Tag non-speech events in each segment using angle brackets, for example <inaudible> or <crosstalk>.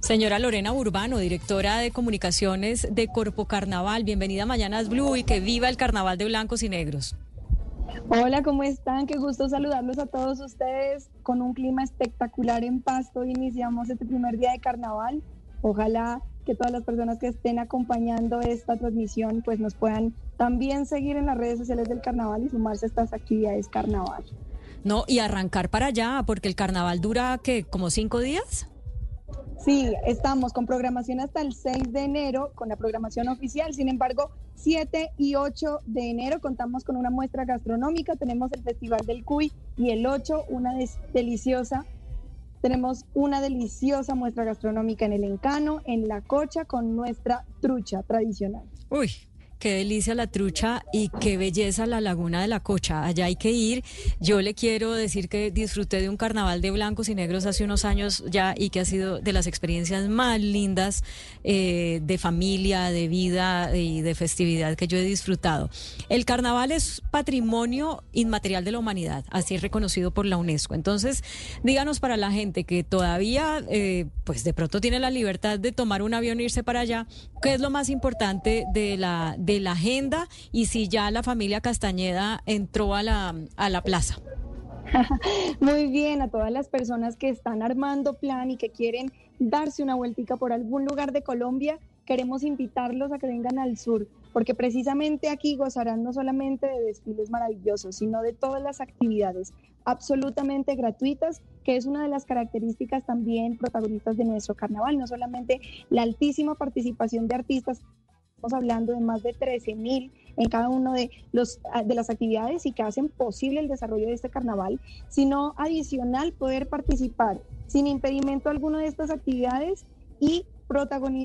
Señora Lorena Urbano, directora de comunicaciones de Corpo Carnaval. Bienvenida a Mañanas Blue y que viva el carnaval de blancos y negros. Hola, ¿cómo están? Qué gusto saludarlos a todos ustedes con un clima espectacular en Pasto. Iniciamos este primer día de carnaval. Ojalá que todas las personas que estén acompañando esta transmisión pues nos puedan también seguir en las redes sociales del carnaval y sumarse a estas actividades carnaval. No, y arrancar para allá, porque el carnaval dura, ¿qué? ¿Como cinco días? Sí, estamos con programación hasta el 6 de enero, con la programación oficial. Sin embargo, 7 y 8 de enero contamos con una muestra gastronómica. Tenemos el Festival del Cuy y el 8, una deliciosa. Tenemos una deliciosa muestra gastronómica en el Encano, en La Cocha, con nuestra trucha tradicional. Uy, Qué delicia la trucha y qué belleza la laguna de la Cocha. Allá hay que ir. Yo le quiero decir que disfruté de un carnaval de blancos y negros hace unos años ya y que ha sido de las experiencias más lindas eh, de familia, de vida y de festividad que yo he disfrutado. El carnaval es patrimonio inmaterial de la humanidad, así es reconocido por la UNESCO. Entonces, díganos para la gente que todavía, eh, pues de pronto tiene la libertad de tomar un avión e irse para allá, ¿qué es lo más importante de la de la agenda y si ya la familia Castañeda entró a la, a la plaza. <laughs> Muy bien, a todas las personas que están armando plan y que quieren darse una vueltica por algún lugar de Colombia, queremos invitarlos a que vengan al sur, porque precisamente aquí gozarán no solamente de desfiles maravillosos, sino de todas las actividades absolutamente gratuitas, que es una de las características también protagonistas de nuestro carnaval, no solamente la altísima participación de artistas Estamos hablando de más de 13 mil en cada una de, los, ah, de las actividades y que hacen posible el desarrollo de este carnaval, sino adicional poder participar sin impedimento alguno de estas actividades y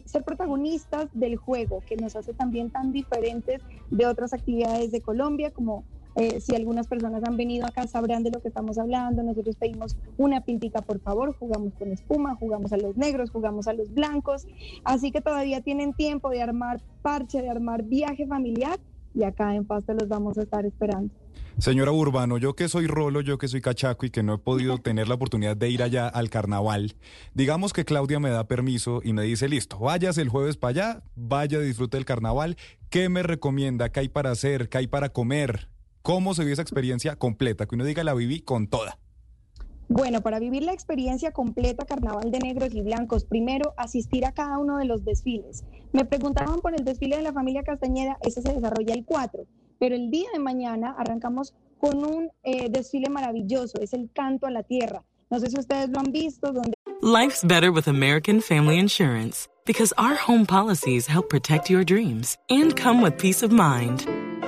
ser protagonistas del juego, que nos hace también tan diferentes de otras actividades de Colombia, como eh, si algunas personas han venido acá sabrán de lo que estamos hablando. Nosotros pedimos una pintica, por favor. Jugamos con espuma, jugamos a los negros, jugamos a los blancos. Así que todavía tienen tiempo de armar parche, de armar viaje familiar y acá en Pasto los vamos a estar esperando. Señora Urbano, yo que soy rolo, yo que soy cachaco y que no he podido <laughs> tener la oportunidad de ir allá al carnaval, digamos que Claudia me da permiso y me dice, listo, vayas el jueves para allá, vaya, disfrute del carnaval, ¿qué me recomienda? ¿Qué hay para hacer? ¿Qué hay para comer? ¿Cómo se vio esa experiencia completa? Que uno diga, la viví con toda. Bueno, para vivir la experiencia completa Carnaval de Negros y Blancos, primero asistir a cada uno de los desfiles. Me preguntaban por el desfile de la familia Castañeda, ese se desarrolla el 4, pero el día de mañana arrancamos con un eh, desfile maravilloso, es el Canto a la Tierra. No sé si ustedes lo han visto. Donde... Life's better with American Family Insurance because our home policies help protect your dreams and come with peace of mind.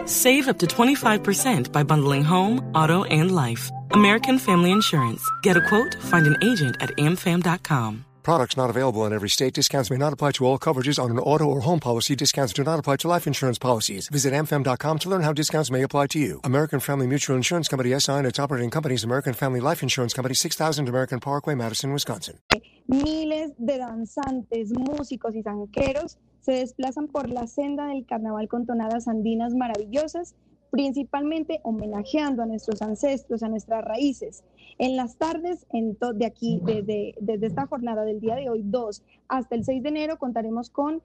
Save up to 25% by bundling home, auto, and life. American Family Insurance. Get a quote, find an agent at amfam.com. Products not available in every state. Discounts may not apply to all coverages on an auto or home policy. Discounts do not apply to life insurance policies. Visit mfm.com to learn how discounts may apply to you. American Family Mutual Insurance Company SI and its operating companies American Family Life Insurance Company 6000 American Parkway, Madison, Wisconsin. Miles de danzantes, músicos y zanqueros se desplazan por la senda del carnaval con tonadas andinas maravillosas, principalmente homenajeando a nuestros ancestros, a nuestras raíces. En las tardes, en de aquí, desde, esta jornada del día de hoy, 2 hasta el 6 de enero, contaremos con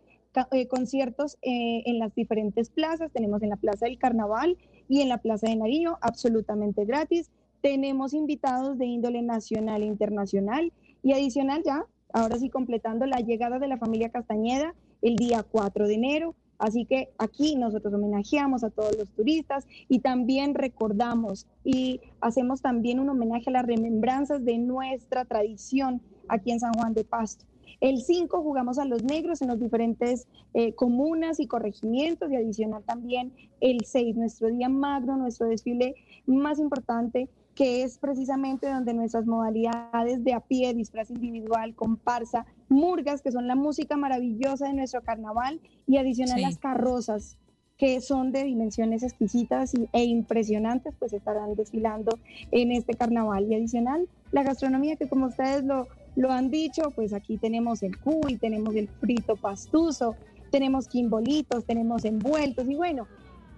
eh, conciertos eh, en las diferentes plazas. Tenemos en la Plaza del Carnaval y en la Plaza de Nariño, absolutamente gratis. Tenemos invitados de índole nacional e internacional y adicional ya, ahora sí completando la llegada de la familia Castañeda el día 4 de enero. Así que aquí nosotros homenajeamos a todos los turistas y también recordamos y hacemos también un homenaje a las remembranzas de nuestra tradición aquí en San Juan de Pasto. El 5 jugamos a los negros en los diferentes eh, comunas y corregimientos y adicional también el 6, nuestro día magno, nuestro desfile más importante que es precisamente donde nuestras modalidades de a pie, disfraz individual, comparsa, murgas, que son la música maravillosa de nuestro carnaval, y adicional Sí. las carrozas, que son de dimensiones exquisitas e impresionantes, pues estarán desfilando en este carnaval. Y adicional, la gastronomía, que como ustedes lo, lo han dicho, pues aquí tenemos el cuy, tenemos el frito pastuso, tenemos quimbolitos, tenemos envueltos, y bueno,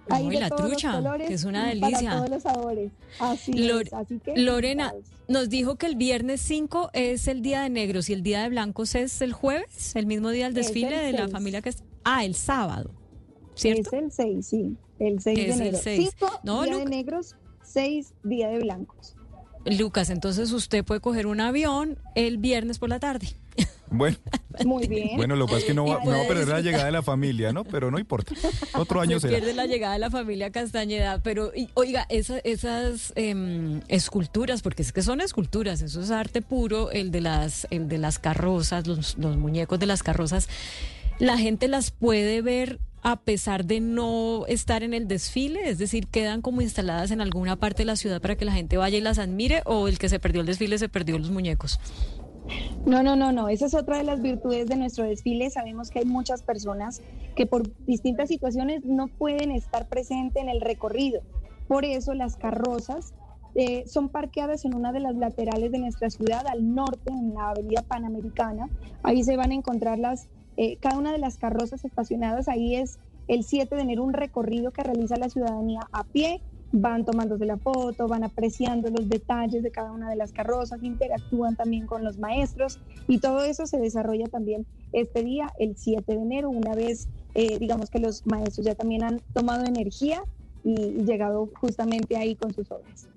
No, hay y de la todos los trucha, colores que es una y para delicia. todos los sabores. Así Lore- es, así que Lorena, invitados. nos dijo que el viernes 5 es el día de negros y el día de blancos es el jueves, el mismo día del Es desfile de la familia que es... Ah, el sábado, ¿cierto? Es el 6, sí, el 6 Es de seis. 5 No, día de Luca. negros, 6 día de blancos. Lucas, entonces usted puede coger un avión el viernes por la tarde. Bueno, Muy bien. bueno, lo que pasa es que no va, me va a perder la llegada de la familia, ¿no? Pero no importa. Otro año Se será. pierde la llegada de la familia Castañeda, pero y- oiga, esa- esas em, esculturas, porque es que son esculturas, eso es arte puro, el de las, el de las carrozas, los, los muñecos de las carrozas, la gente las puede ver a pesar de no estar en el desfile, es decir, quedan como instaladas en alguna parte de la ciudad para que la gente vaya y las admire, o el que se perdió el desfile se perdió los muñecos. No, no, no, no. Esa es otra de las virtudes de nuestro desfile. Sabemos que hay muchas personas que por distintas situaciones no pueden estar presentes en el recorrido. Por eso las carrozas eh, son parqueadas en una de las laterales de nuestra ciudad, al norte, en la avenida Panamericana. Ahí se van a encontrar las, eh, cada una de las carrozas estacionadas. Ahí es el 7 de enero un recorrido que realiza la ciudadanía a pie. Van tomándose la foto, van apreciando los detalles de cada una de las carrozas, interactúan también con los maestros y todo eso se desarrolla también este día, el 7 de enero, una vez, eh, digamos que los maestros ya también han tomado energía y, llegado justamente ahí con sus obras.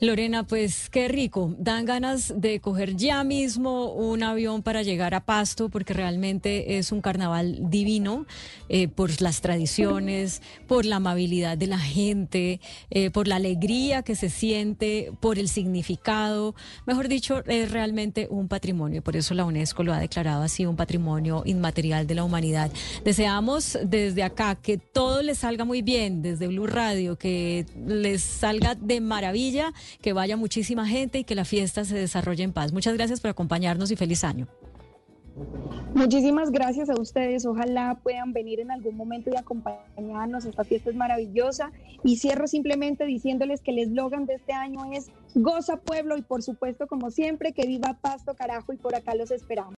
Lorena, pues qué rico. Dan ganas de coger ya mismo un avión para llegar a Pasto, porque realmente es un carnaval divino eh, por las tradiciones, por la amabilidad de la gente, eh, por la alegría que se siente, por el significado. Mejor dicho, es realmente un patrimonio. Por eso la UNESCO lo ha declarado así, un patrimonio inmaterial de la humanidad. Deseamos desde acá que todo les salga muy bien, desde Blue Radio, que les salga de maravilla, que vaya muchísima gente y que la fiesta se desarrolle en paz. Muchas gracias por acompañarnos y feliz año. Muchísimas gracias a ustedes. Ojalá puedan venir en algún momento y acompañarnos. Esta fiesta es maravillosa. Y cierro simplemente diciéndoles que el eslogan de este año es Goza Pueblo y por supuesto, como siempre, que viva Pasto, carajo, y por acá los esperamos.